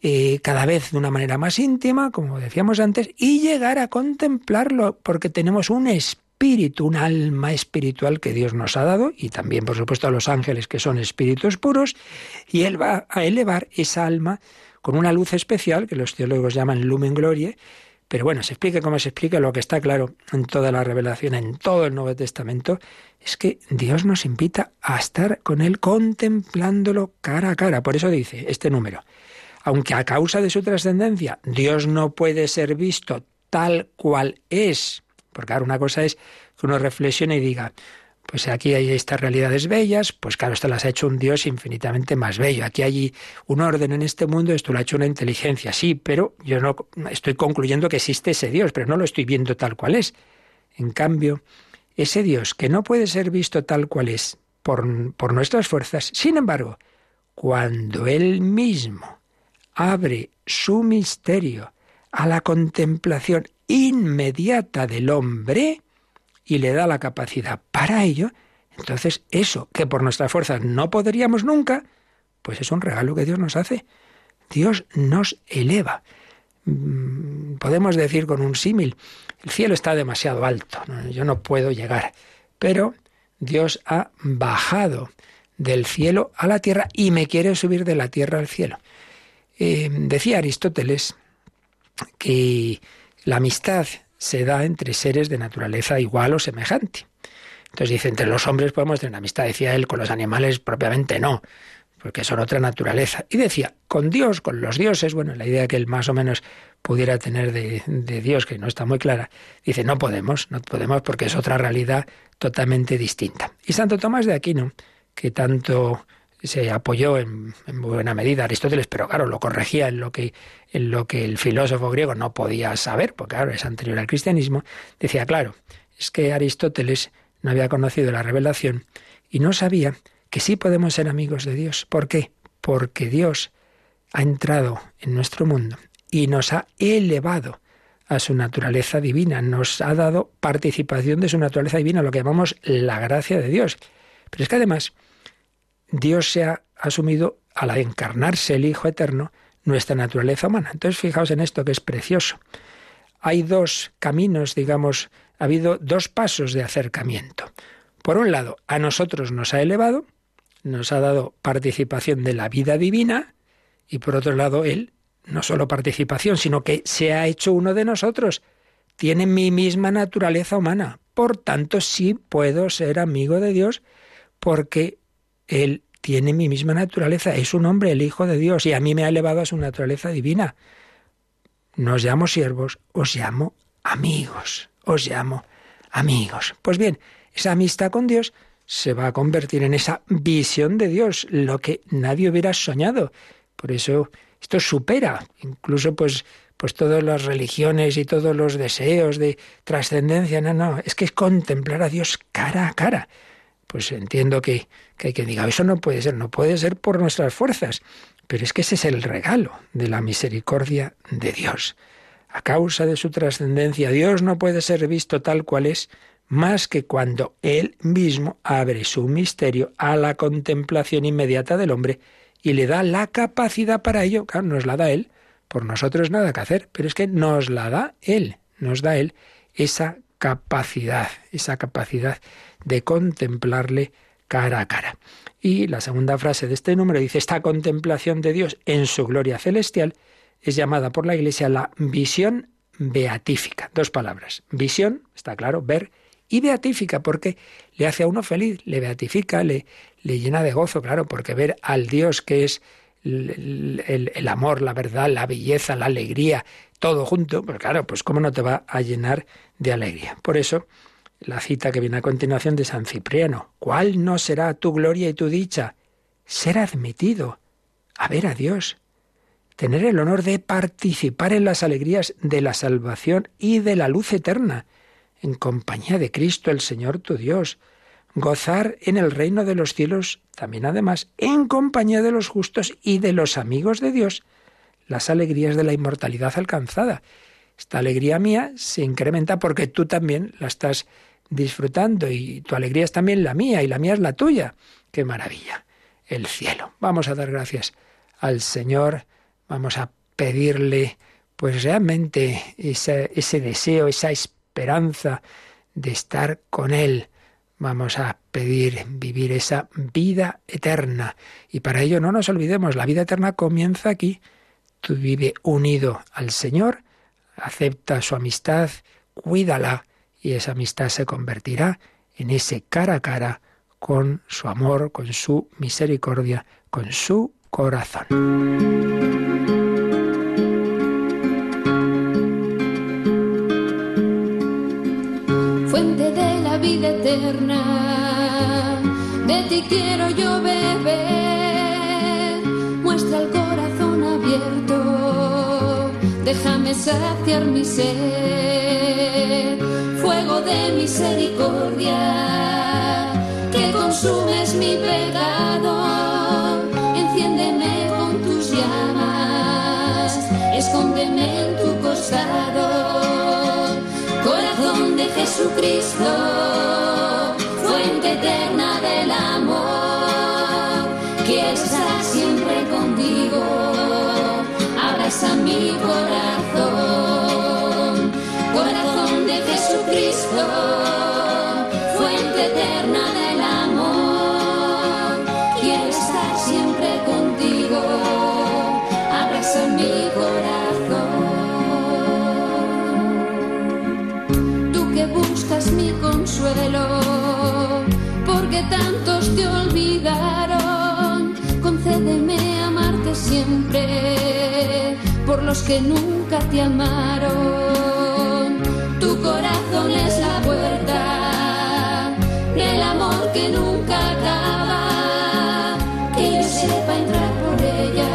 eh, cada vez de una manera más íntima, como decíamos antes, y llegar a contemplarlo, porque tenemos un espíritu, un alma espiritual que Dios nos ha dado, y también, por supuesto, a los ángeles que son espíritus puros, y Él va a elevar esa alma con una luz especial, que los teólogos llaman lumen glorie, pero bueno, se explique como se explique, lo que está claro en toda la revelación, en todo el Nuevo Testamento, es que Dios nos invita a estar con Él contemplándolo cara a cara. Por eso dice este número, aunque a causa de su trascendencia Dios no puede ser visto tal cual es, porque ahora una cosa es que uno reflexione y diga, pues aquí hay estas realidades bellas, pues claro, esto las ha hecho un Dios infinitamente más bello. Aquí hay un orden en este mundo, esto lo ha hecho una inteligencia, sí, pero yo no estoy concluyendo que existe ese Dios, pero no lo estoy viendo tal cual es. En cambio, ese Dios que no puede ser visto tal cual es por, por nuestras fuerzas, sin embargo, cuando Él mismo abre su misterio a la contemplación inmediata del hombre y le da la capacidad para ello, entonces eso que por nuestras fuerzas no podríamos nunca, pues es un regalo que Dios nos hace. Dios nos eleva. Mm, podemos decir con un símil, el cielo está demasiado alto, yo no puedo llegar, pero Dios ha bajado del cielo a la tierra y me quiere subir de la tierra al cielo. Eh, decía Aristóteles que la amistad se da entre seres de naturaleza igual o semejante. Entonces dice, entre los hombres podemos tener amistad, decía él, con los animales propiamente no, porque son otra naturaleza. Y decía, con Dios, con los dioses, bueno, la idea que él más o menos pudiera tener de, de, Dios, que no está muy clara, dice, no podemos, no podemos porque es otra realidad totalmente distinta. Y Santo Tomás de Aquino, que tanto se apoyó en, buena medida Aristóteles, pero claro, lo corregía en lo que en lo que el filósofo griego no podía saber, porque claro, es anterior al cristianismo, decía, claro, es que Aristóteles no había conocido la revelación y no sabía que sí podemos ser amigos de Dios. ¿Por qué? Porque Dios ha entrado en nuestro mundo y nos ha elevado a su naturaleza divina, nos ha dado participación de su naturaleza divina, lo que llamamos la gracia de Dios. Pero es que además Dios se ha asumido al encarnarse el Hijo Eterno nuestra naturaleza humana. Entonces fijaos en esto que es precioso. Hay dos caminos, digamos, ha habido dos pasos de acercamiento. Por un lado, a nosotros nos ha elevado, nos ha dado participación de la vida divina, y por otro lado, Él no solo participación, sino que se ha hecho uno de nosotros. Tiene mi misma naturaleza humana. Por tanto, sí puedo ser amigo de Dios porque Él tiene mi misma naturaleza. Es un hombre, el Hijo de Dios, y a mí me ha elevado a su naturaleza divina. No os llamo siervos, os llamo amigos. Os llamo amigos. Pues bien, esa amistad con Dios se va a convertir en esa visión de Dios, lo que nadie hubiera soñado. Por eso esto supera incluso pues pues todas las religiones y todos los deseos de trascendencia, no, no, es que es contemplar a Dios cara a cara. Pues entiendo que, que hay que diga, eso no puede ser, no puede ser por nuestras fuerzas, pero es que ese es el regalo de la misericordia de Dios. A causa de su trascendencia, Dios no puede ser visto tal cual es, más que cuando Él mismo abre su misterio a la contemplación inmediata del hombre y le da la capacidad para ello. Claro, nos la da Él, por nosotros nada que hacer, pero es que nos la da Él, nos da Él esa capacidad, esa capacidad de contemplarle cara a cara. Y la segunda frase de este número dice, esta contemplación de Dios en su gloria celestial es llamada por la Iglesia la visión beatífica. Dos palabras. Visión, está claro, ver, y beatífica, porque le hace a uno feliz, le beatifica, le, le llena de gozo, claro, porque ver al Dios que es el, amor, la verdad, la belleza, la alegría, todo junto, pues claro, pues cómo no te va a llenar de alegría. Por eso, la cita que viene a continuación de San Cipriano, ¿cuál no será tu gloria y tu dicha? Ser admitido. A ver a Dios, tener el honor de participar en las alegrías de la salvación y de la luz eterna, en compañía de Cristo el Señor tu Dios, gozar en el reino de los cielos, también además en compañía de los justos y de los amigos de Dios, las alegrías de la inmortalidad alcanzada. Esta alegría mía se incrementa porque tú también la estás disfrutando y tu alegría es también la mía y la mía es la tuya. ¡Qué maravilla! El cielo. Vamos a dar gracias al Señor, vamos a pedirle pues realmente ese, ese deseo, esa esperanza de estar con Él Vamos a pedir vivir esa vida eterna. Y para ello no nos olvidemos, la vida eterna comienza aquí. Tú vive unido al Señor, acepta su amistad, cuídala y esa amistad se convertirá en ese cara a cara con su amor, con su misericordia, con su corazón. De ti quiero yo beber, muestra el corazón abierto, déjame saciar mi sed, fuego de misericordia, que consumes mi pecado, enciéndeme con tus llamas, escóndeme en tu costado, corazón de Jesucristo eterna del amor. Quiero estar siempre contigo, abraza mi corazón, de Jesucristo, fuente eterna del amor. Quiero estar siempre contigo, abraza mi corazón. Tú que buscas mi consuelo porque tantos te olvidaron. Concédeme amarte siempre por los que nunca te amaron abandones la puerta del amor que nunca acaba, que yo sepa entrar por ella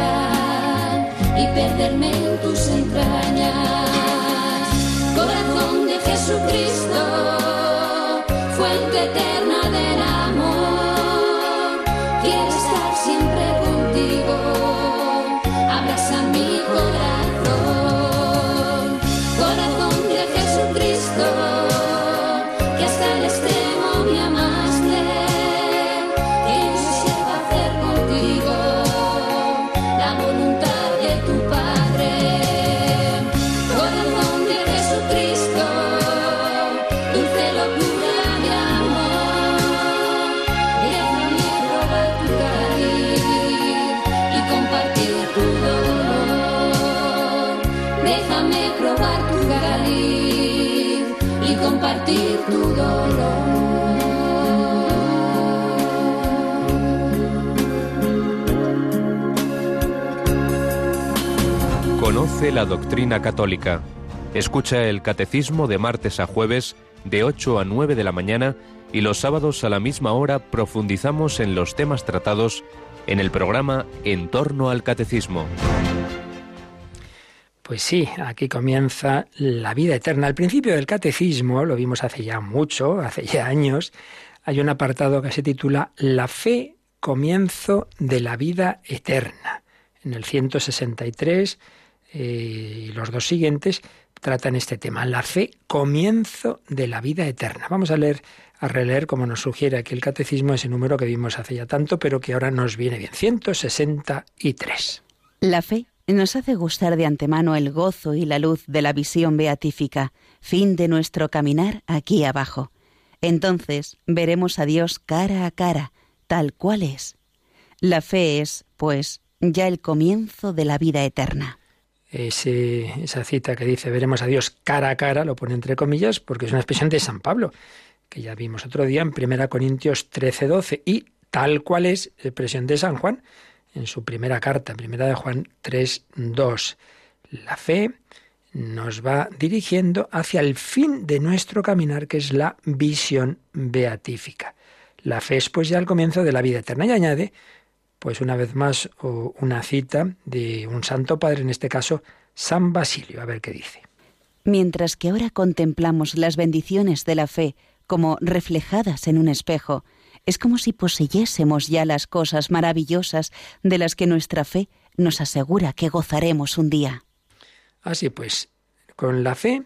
y perderme en tus entrañas. Conoce la doctrina católica. Escucha el catecismo de martes a jueves de 8 a 9 de la mañana y los sábados a la misma hora profundizamos en los temas tratados en el programa En torno al catecismo. Pues sí, aquí comienza la vida eterna. Al principio del catecismo, lo vimos hace ya mucho, hace ya años, hay un apartado que se titula La fe, comienzo de la vida eterna. En el 163 eh, y los dos siguientes tratan este tema. La fe, comienzo de la vida eterna. Vamos a leer, a releer, como nos sugiere aquí el catecismo, ese número que vimos hace ya tanto, pero que ahora nos viene bien. 163. La fe nos hace gustar de antemano el gozo y la luz de la visión beatífica, fin de nuestro caminar aquí abajo. Entonces veremos a Dios cara a cara, tal cual es. La fe es, pues, ya el comienzo de la vida eterna esa cita que dice veremos a Dios cara a cara, lo pone entre comillas, porque es una expresión de San Pablo, que ya vimos otro día en 1 Corintios 13, 12, y tal cual es expresión de San Juan en su primera carta, primera de Juan 3, 2. La fe nos va dirigiendo hacia el fin de nuestro caminar, que es la visión beatífica. La fe es pues ya el comienzo de la vida eterna. Y añade pues una vez más una cita de un santo padre, en este caso San Basilio, a ver qué dice. Mientras que ahora contemplamos las bendiciones de la fe como reflejadas en un espejo, es como si poseyésemos ya las cosas maravillosas de las que nuestra fe nos asegura que gozaremos un día. Así pues, con la fe,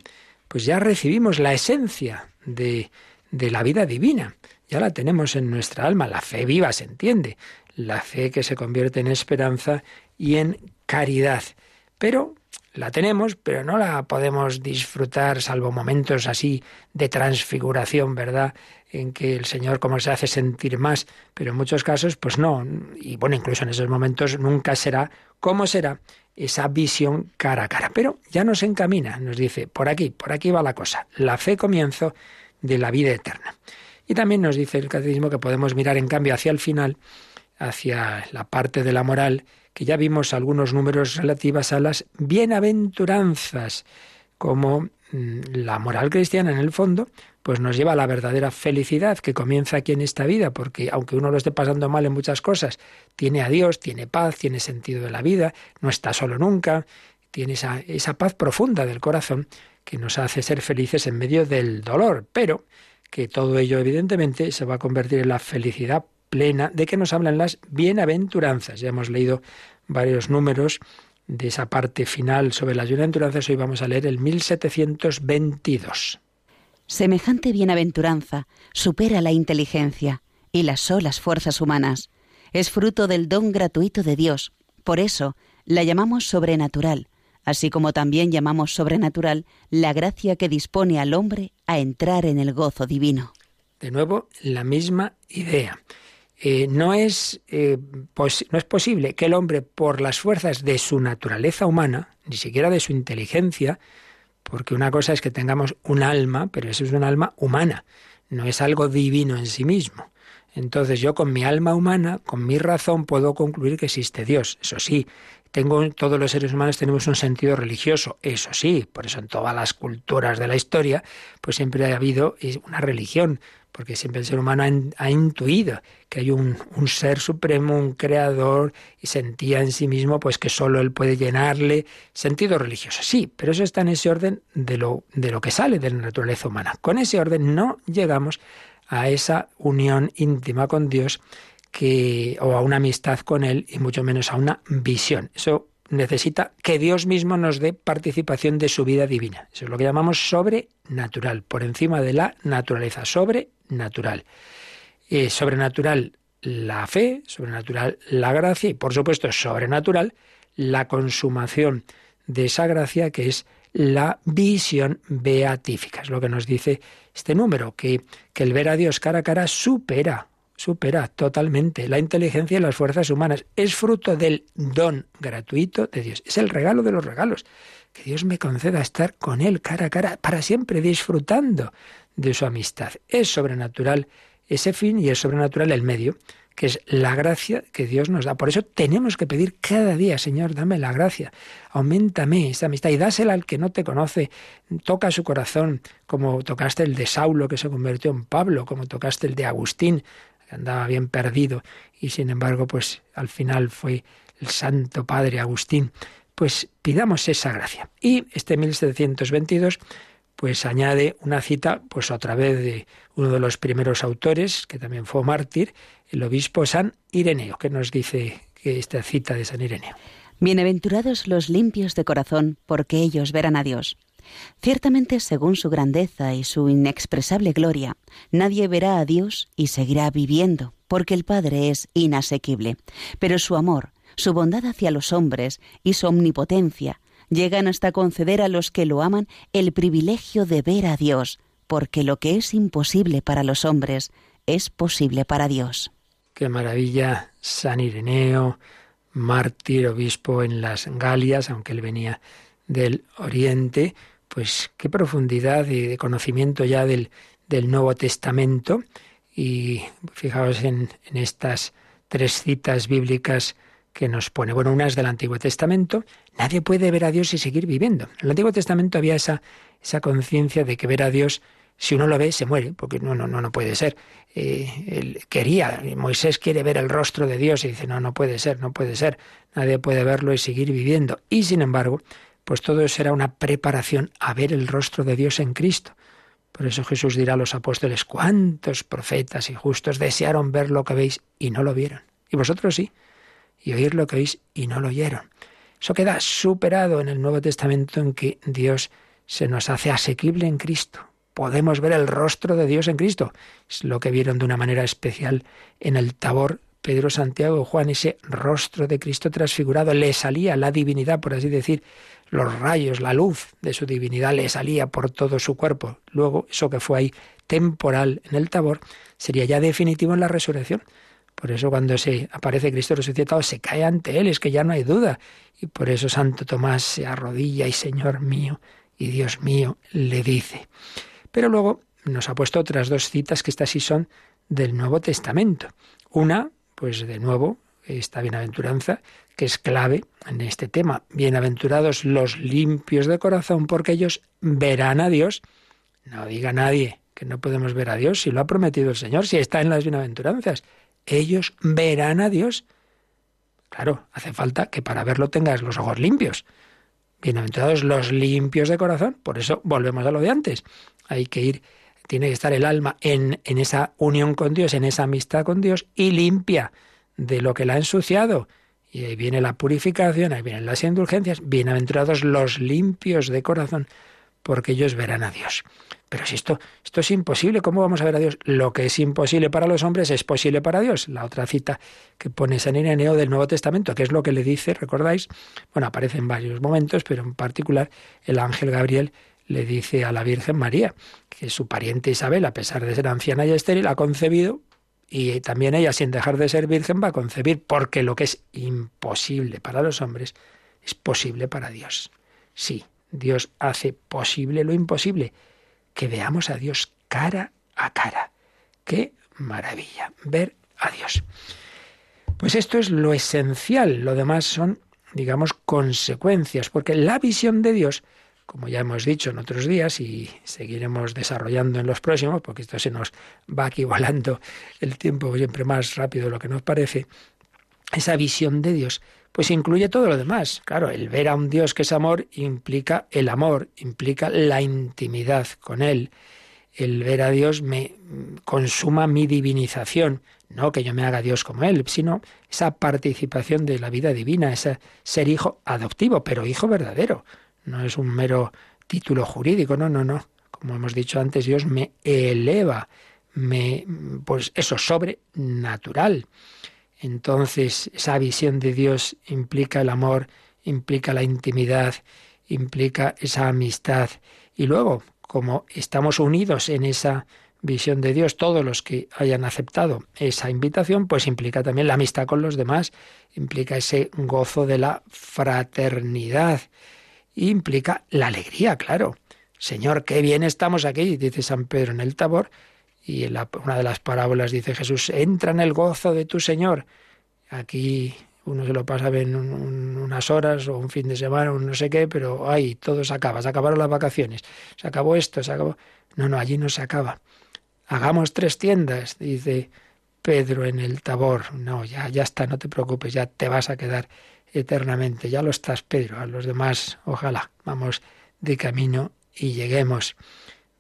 pues ya recibimos la esencia de, de la vida divina. Ya la tenemos en nuestra alma. La fe viva se entiende la fe que se convierte en esperanza y en caridad. Pero la tenemos, pero no la podemos disfrutar salvo momentos así de transfiguración, ¿verdad? En que el Señor como se hace sentir más, pero en muchos casos pues no, y bueno, incluso en esos momentos nunca será como será esa visión cara a cara, pero ya nos encamina, nos dice, por aquí, por aquí va la cosa, la fe comienzo de la vida eterna. Y también nos dice el catecismo que podemos mirar en cambio hacia el final hacia la parte de la moral, que ya vimos algunos números relativas a las bienaventuranzas, como mm, la moral cristiana en el fondo, pues nos lleva a la verdadera felicidad que comienza aquí en esta vida, porque aunque uno lo esté pasando mal en muchas cosas, tiene a Dios, tiene paz, tiene sentido de la vida, no está solo nunca, tiene esa, esa paz profunda del corazón que nos hace ser felices en medio del dolor, pero que todo ello evidentemente se va a convertir en la felicidad plena de que nos hablan las bienaventuranzas. Ya hemos leído varios números de esa parte final sobre las bienaventuranzas. Hoy vamos a leer el 1722. Semejante bienaventuranza supera la inteligencia y las solas fuerzas humanas. Es fruto del don gratuito de Dios. Por eso la llamamos sobrenatural, así como también llamamos sobrenatural la gracia que dispone al hombre a entrar en el gozo divino. De nuevo, la misma idea. Eh, no, es, eh, no es posible que el hombre, por las fuerzas de su naturaleza humana, ni siquiera de su inteligencia, porque una cosa es que tengamos un alma, pero eso es un alma humana, no es algo divino en sí mismo. Entonces yo con mi alma humana, con mi razón, puedo concluir que existe Dios. Eso sí, tengo, todos los seres humanos tenemos un sentido religioso, eso sí, por eso en todas las culturas de la historia, pues siempre ha habido una religión, porque siempre el ser humano ha, intuido que hay un, ser supremo, un creador, y sentía en sí mismo pues que solo él puede llenarle sentido religioso. Sí, pero eso está en ese orden de lo, de lo que sale de la naturaleza humana. Con ese orden no llegamos a esa unión íntima con Dios que, o a una amistad con Él y mucho menos a una visión. Eso necesita que Dios mismo nos dé participación de su vida divina. Eso es lo que llamamos sobrenatural, por encima de la naturaleza, sobrenatural. Eh, sobrenatural la fe, sobrenatural la gracia y por supuesto sobrenatural la consumación de esa gracia que es la visión beatífica. Es lo que nos dice este número, que, que el ver a Dios cara a cara supera supera totalmente la inteligencia y las fuerzas humanas. Es fruto del don gratuito de Dios. Es el regalo de los regalos. Que Dios me conceda estar con Él cara a cara para siempre disfrutando de su amistad. Es sobrenatural ese fin y es sobrenatural el medio que es la gracia que Dios nos da. Por eso tenemos que pedir cada día, Señor, dame la gracia, aumentame esa amistad y dásela al que no te conoce, toca su corazón, como tocaste el de Saulo que se convirtió en Pablo, como tocaste el de Agustín, andaba bien perdido y sin embargo, pues al final fue el Santo Padre Agustín. Pues pidamos esa gracia. Y este 1722 pues añade una cita, pues otra vez de uno de los primeros autores, que también fue mártir, el obispo San Ireneo, que nos dice que esta cita de San Ireneo. Bienaventurados los limpios de corazón, porque ellos verán a Dios. Ciertamente, según su grandeza y su inexpresable gloria, nadie verá a Dios y seguirá viviendo, porque el Padre es inasequible. Pero su amor, su bondad hacia los hombres y su omnipotencia llegan hasta conceder a los que lo aman el privilegio de ver a Dios, porque lo que es imposible para los hombres es posible para Dios. Qué maravilla, San Ireneo, mártir, obispo en las Galias, aunque él venía del Oriente, pues qué profundidad de, conocimiento ya del, del, Nuevo Testamento. Y fijaos en, en estas tres citas bíblicas que nos pone. Bueno, una es del Antiguo Testamento. Nadie puede ver a Dios y seguir viviendo. En el Antiguo Testamento había esa, esa conciencia de que ver a Dios, si uno lo ve, se muere, porque no, no, no, no puede ser. Eh, él quería, Moisés quiere ver el rostro de Dios y dice, no, no puede ser, no puede ser. Nadie puede verlo y seguir viviendo. Y sin embargo, pues todo eso era una preparación a ver el rostro de Dios en Cristo. Por eso Jesús dirá a los apóstoles, ¿cuántos profetas y justos desearon ver lo que veis y no lo vieron? Y vosotros sí y oír lo que oís y no lo oyeron. Eso queda superado en el Nuevo Testamento en que Dios se nos hace asequible en Cristo. Podemos ver el rostro de Dios en Cristo. Es lo que vieron de una manera especial en el Tabor Pedro, Santiago Juan, ese rostro de Cristo transfigurado. Le salía la divinidad, por así decir, los rayos, la luz de su divinidad le salía por todo su cuerpo. Luego, eso que fue ahí temporal en el Tabor, sería ya definitivo en la resurrección. Por eso cuando se aparece Cristo resucitado se cae ante él, es que ya no hay duda. Y por eso Santo Tomás se arrodilla y Señor mío y Dios mío le dice. Pero luego nos ha puesto otras dos citas que estas sí son del Nuevo Testamento. Una, pues de nuevo, esta bienaventuranza, que es clave en este tema. Bienaventurados los limpios de corazón, porque ellos verán a Dios. No diga nadie que no podemos ver a Dios si lo ha prometido el Señor, si está en las bienaventuranzas ellos verán a Dios. Claro, hace falta que para verlo tengas los ojos limpios. Bienaventurados los limpios de corazón. Por eso volvemos a lo de antes. Hay que ir, tiene que estar el alma en, en esa unión con Dios, en esa amistad con Dios y limpia de lo que la ha ensuciado. Y ahí viene la purificación, ahí vienen las indulgencias. Bienaventurados los limpios de corazón, porque ellos verán a Dios. Pero si esto, esto es imposible, ¿cómo vamos a ver a Dios? Lo que es imposible para los hombres es posible para Dios. La otra cita que pone San Ireneo del Nuevo Testamento, que es lo que le dice, ¿recordáis? Bueno, aparece en varios momentos, pero en particular el ángel Gabriel le dice a la Virgen María que su pariente Isabel, a pesar de ser anciana y estéril, ha concebido y también ella, sin dejar de ser virgen, va a concebir, porque lo que es imposible para los hombres es posible para Dios. Sí, Dios hace posible lo imposible que veamos a Dios cara a cara. Qué maravilla, ver a Dios. Pues esto es lo esencial, lo demás son, digamos, consecuencias, porque la visión de Dios, como ya hemos dicho en otros días y seguiremos desarrollando en los próximos, porque esto se nos va aquí el tiempo siempre más rápido de lo que nos parece, esa visión de Dios pues incluye todo lo demás. Claro, el ver a un Dios que es amor implica el amor, implica la intimidad con Él. El ver a Dios me consuma mi divinización, no que yo me haga Dios como Él, sino esa participación de la vida divina, ese ser hijo adoptivo, pero hijo verdadero. No es un mero título jurídico, no, no, no. Como hemos dicho antes, Dios me eleva, me, pues eso, sobrenatural. Entonces, esa visión de Dios implica el amor, implica la intimidad, implica esa amistad. Y luego, como estamos unidos en esa visión de Dios, todos los que hayan aceptado esa invitación, pues implica también la amistad con los demás, implica ese gozo de la fraternidad, implica la alegría, claro. Señor, qué bien estamos aquí, dice San Pedro en el Tabor, y en una de las parábolas dice Jesús, entra en el gozo de tu Señor. Aquí uno se lo pasa bien unas horas o un fin de semana o no sé qué, pero ay, todo se acaba, se acabaron las vacaciones, se acabó esto, se acabó... No, no, allí no se acaba. Hagamos tres tiendas, dice Pedro en el Tabor. No, ya, ya está, no te preocupes, ya te vas a quedar eternamente. Ya lo estás, Pedro. A los demás, ojalá, vamos de camino y lleguemos.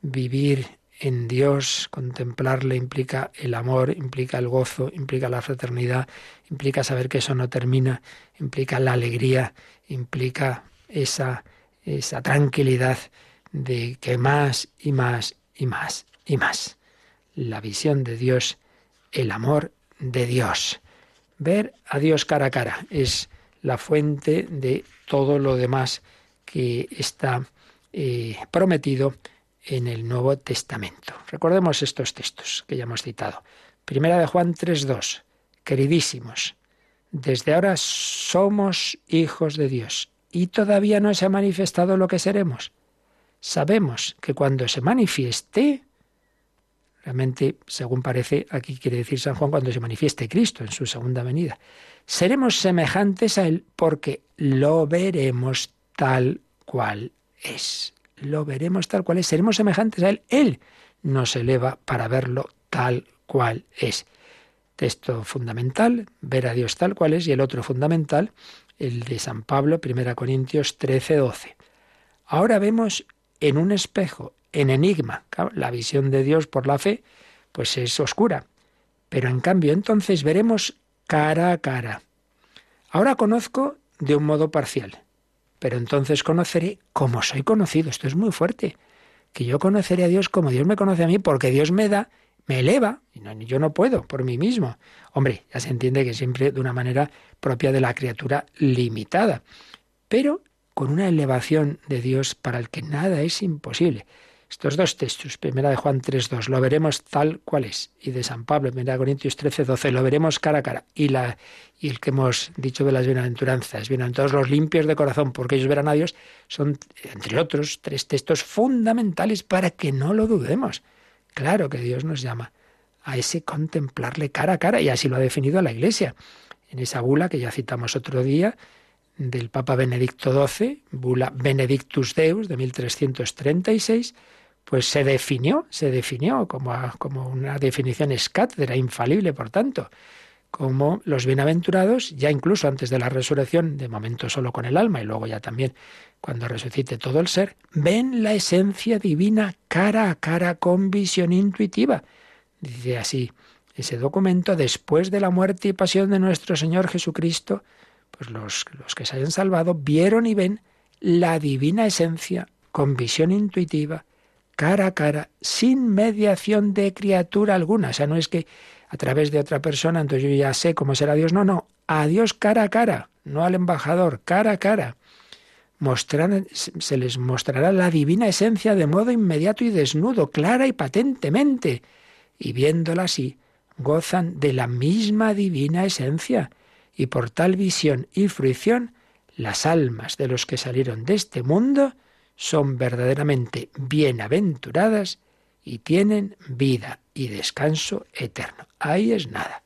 Vivir en Dios, contemplarle implica el amor, implica el gozo, implica la fraternidad, implica saber que eso no termina, implica la alegría, implica esa, esa tranquilidad de que más y más y más y más. La visión de Dios, el amor de Dios. Ver a Dios cara a cara es la fuente de todo lo demás que está eh, prometido en el Nuevo Testamento. Recordemos estos textos que ya hemos citado. Primera de Juan 3.2. Queridísimos, desde ahora somos hijos de Dios y todavía no se ha manifestado lo que seremos. Sabemos que cuando se manifieste, según parece, aquí quiere decir San Juan, cuando se manifieste Cristo en su segunda venida, seremos semejantes a Él porque lo veremos tal cual es. Lo veremos tal cual es, seremos semejantes a Él. Él nos eleva para verlo tal cual es. Texto fundamental, ver a Dios tal cual es, y el otro fundamental, el de San Pablo, 1 Corintios 13, 12. Ahora vemos en un espejo, en enigma. la visión de Dios por la fe, pues es oscura. Pero en cambio, entonces veremos cara a cara. Ahora conozco de un modo parcial, pero entonces conoceré como soy conocido. Esto es muy fuerte. Que yo conoceré a Dios como Dios me conoce a mí, porque Dios me da, me eleva, y yo no puedo por mí mismo. Hombre, ya se entiende que siempre de una manera propia de la criatura limitada. Pero con una elevación de Dios para el que nada es imposible. Estos dos textos, primera de Juan 3.2, lo veremos tal cual es, y de San Pablo, primera de Corintios 13.12, lo veremos cara a cara. Y, la, y el que hemos dicho de las bienaventuranzas, todos los limpios de corazón, porque ellos verán a Dios, son, entre otros, tres textos fundamentales para que no lo dudemos. Claro que Dios nos llama a ese contemplarle cara a cara, y así lo ha definido la Iglesia. En esa bula que ya citamos otro día, del Papa Benedicto XII, Bula Benedictus Deus de 1336, pues se definió, se definió como, como una definición escátedra, infalible, por tanto, como los bienaventurados, ya incluso antes de la resurrección, de momento solo con el alma y luego ya también cuando resucite todo el ser, ven la esencia divina cara a cara con visión intuitiva. Dice así ese documento, después de la muerte y pasión de nuestro Señor Jesucristo, pues los, los que se hayan salvado vieron y ven la divina esencia con visión intuitiva, cara a cara, sin mediación de criatura alguna. O sea, no es que a través de otra persona, entonces yo ya sé cómo será Dios. No, no, a Dios cara a cara, no al embajador, cara a cara. se les mostrará la divina esencia de modo inmediato y desnudo, clara y patentemente. Y viéndola así, gozan de la misma divina esencia y por tal visión y fruición, las almas de los que salieron de este mundo son verdaderamente bienaventuradas y tienen vida y descanso eterno. Ahí es nada.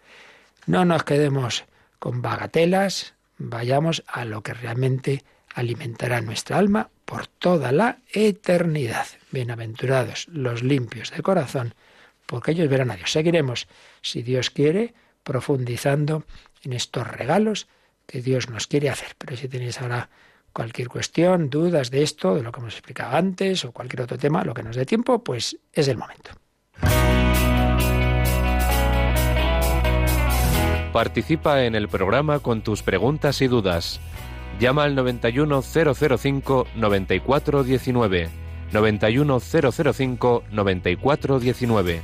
No nos quedemos con bagatelas, vayamos a lo que realmente alimentará nuestra alma por toda la eternidad. Bienaventurados los limpios de corazón, porque ellos verán a Dios. Seguiremos, si Dios quiere, profundizando en estos regalos que Dios nos quiere hacer. Pero si tenéis ahora cualquier cuestión, dudas de esto, de lo que hemos explicado antes o cualquier otro tema, lo que nos dé tiempo, pues es el momento. Participa en el programa con tus preguntas y dudas. Llama al 91005 9419. 91005 9419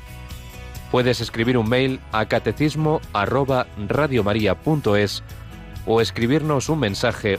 Puedes escribir un mail a catecismo o escribirnos un mensaje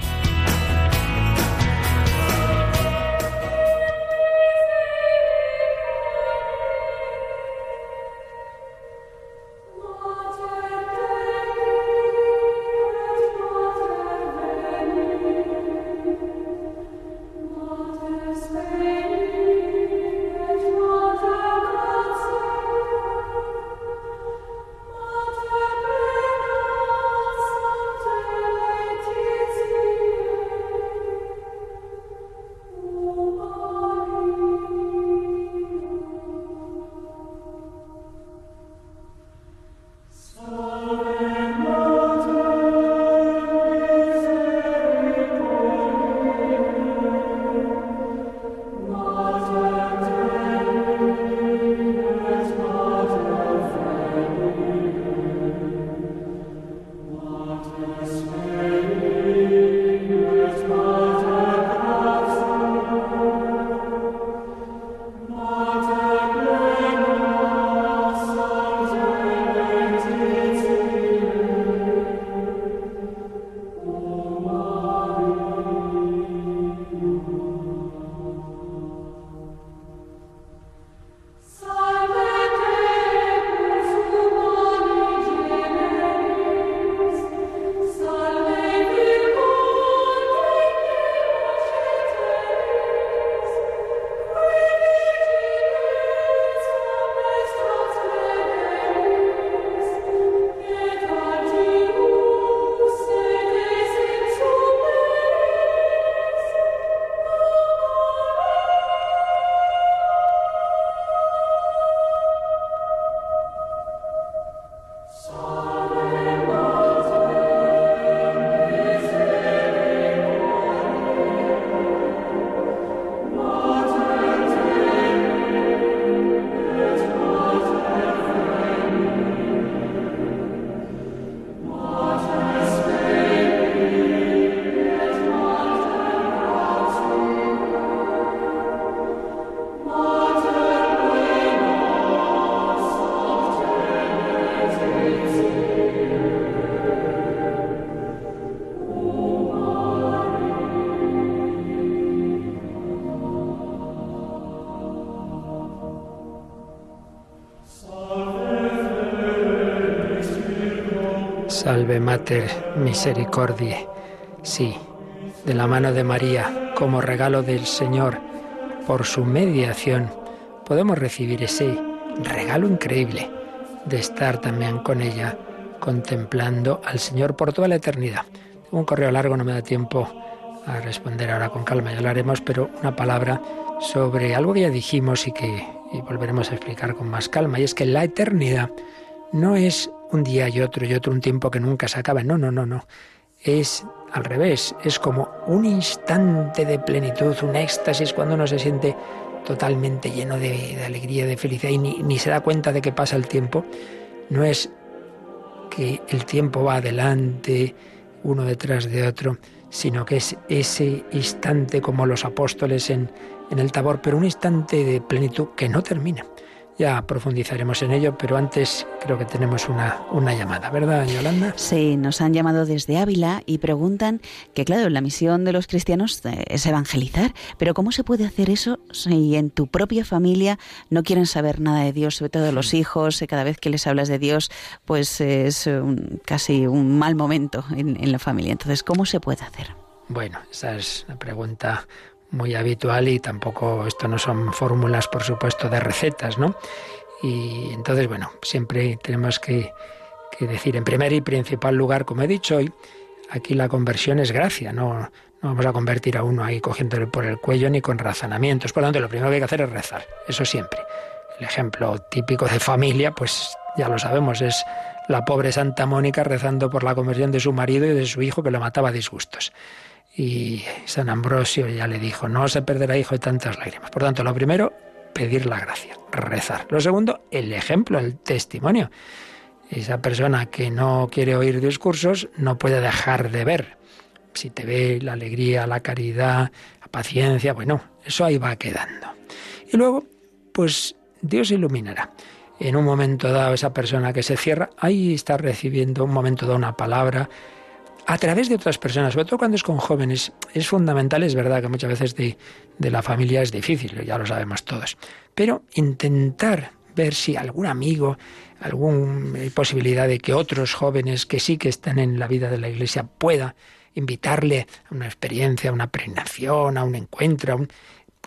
Mater Misericordiae. Sí, de la mano de María, como regalo del Señor, por su mediación, podemos recibir ese regalo increíble de estar también con ella, contemplando al Señor por toda la eternidad. un correo largo, no me da tiempo a responder ahora con calma, ya lo haremos, pero una palabra sobre algo que ya dijimos y que volveremos a explicar con más calma, y es que la eternidad no es un día y otro y otro, un tiempo que nunca se acaba. No, no, no, no. Es al revés, es como un instante de plenitud, un éxtasis cuando uno se siente totalmente lleno de, alegría, de felicidad y ni, se da cuenta de que pasa el tiempo. No es que el tiempo va adelante, uno detrás de otro, sino que es ese instante como los apóstoles en el tabor, pero un instante de plenitud que no termina. Ya profundizaremos en ello, pero antes creo que tenemos una, una llamada, ¿verdad, Yolanda? Sí, nos han llamado desde Ávila y preguntan que, claro, la misión de los cristianos eh, es evangelizar, pero ¿cómo se puede hacer eso si en tu propia familia no quieren saber nada de Dios, sobre todo los hijos, cada vez que les hablas de Dios, pues es casi un mal momento en, en la familia? Entonces, ¿cómo se puede hacer? Bueno, esa es una pregunta muy habitual y tampoco esto no son fórmulas, por supuesto, de recetas, ¿no? Y entonces, bueno, siempre tenemos que, decir en primer y principal lugar, como he dicho hoy, aquí la conversión es gracia, no, no vamos a convertir a uno ahí cogiéndole por el cuello ni con razonamientos. Por lo tanto, lo primero que hay que hacer es rezar, eso siempre. El ejemplo típico de familia, pues ya lo sabemos, es la pobre Santa Mónica rezando por la conversión de su marido y de su hijo que lo mataba a disgustos. Y San Ambrosio ya le dijo, no se perderá hijo de tantas lágrimas. Por tanto, lo primero, pedir la gracia, rezar. Lo segundo, el ejemplo, el testimonio. Esa persona que no quiere oír discursos no puede dejar de ver. Si te ve la alegría, la caridad, la paciencia, bueno, eso ahí va quedando. Y luego, pues Dios iluminará. en un momento dado esa persona que se cierra, ahí está recibiendo un momento dado una palabra a través de otras personas, sobre todo cuando es con jóvenes, es fundamental, es verdad que muchas veces de, la familia es difícil, ya lo sabemos todos, pero intentar ver si algún amigo, alguna posibilidad de que otros jóvenes que sí que están en la vida de la iglesia pueda invitarle a una experiencia, a una prenación, a un encuentro, a un...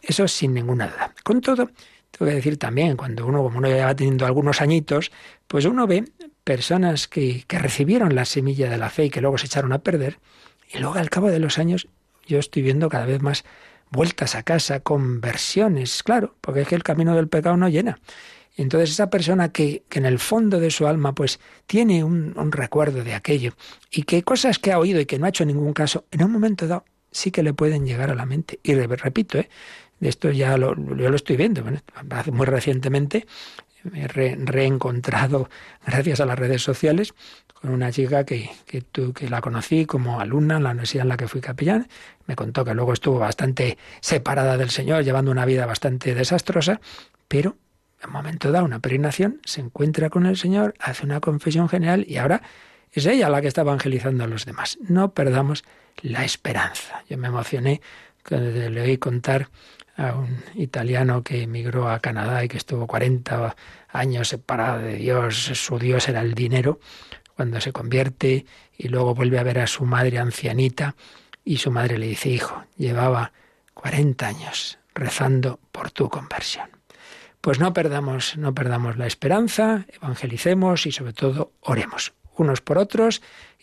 eso sin ninguna duda. Con todo, tengo que decir también, cuando uno, como uno ya va teniendo algunos añitos, pues uno ve personas que, que recibieron la semilla de la fe y que luego se echaron a perder, y luego al cabo de los años yo estoy viendo cada vez más vueltas a casa, conversiones, claro, porque es que el camino del pecado no llena. Entonces esa persona que, que, en el fondo de su alma pues tiene un, un, recuerdo de aquello y que cosas que ha oído y que no ha hecho ningún caso, en un momento dado sí que le pueden llegar a la mente. Y repito, ¿eh? esto ya lo, yo lo estoy viendo. Muy recientemente me he re, reencontrado, gracias a las redes sociales, con una chica que, que, tu, que la conocí como alumna en la universidad en la que fui capellán. Me contó que luego estuvo bastante separada del Señor, llevando una vida bastante desastrosa, pero en un momento dado, una peregrinación, se encuentra con el Señor, hace una confesión general y ahora es ella la que está evangelizando a los demás. No perdamos la esperanza. Yo me emocioné cuando le oí contar a un italiano que emigró a Canadá y que estuvo 40 años separado de Dios, su Dios era el dinero, cuando se convierte y luego vuelve a ver a su madre ancianita y su madre le dice, hijo, llevaba 40 años rezando por tu conversión. Pues no perdamos, no perdamos la esperanza, evangelicemos y sobre todo oremos unos por otros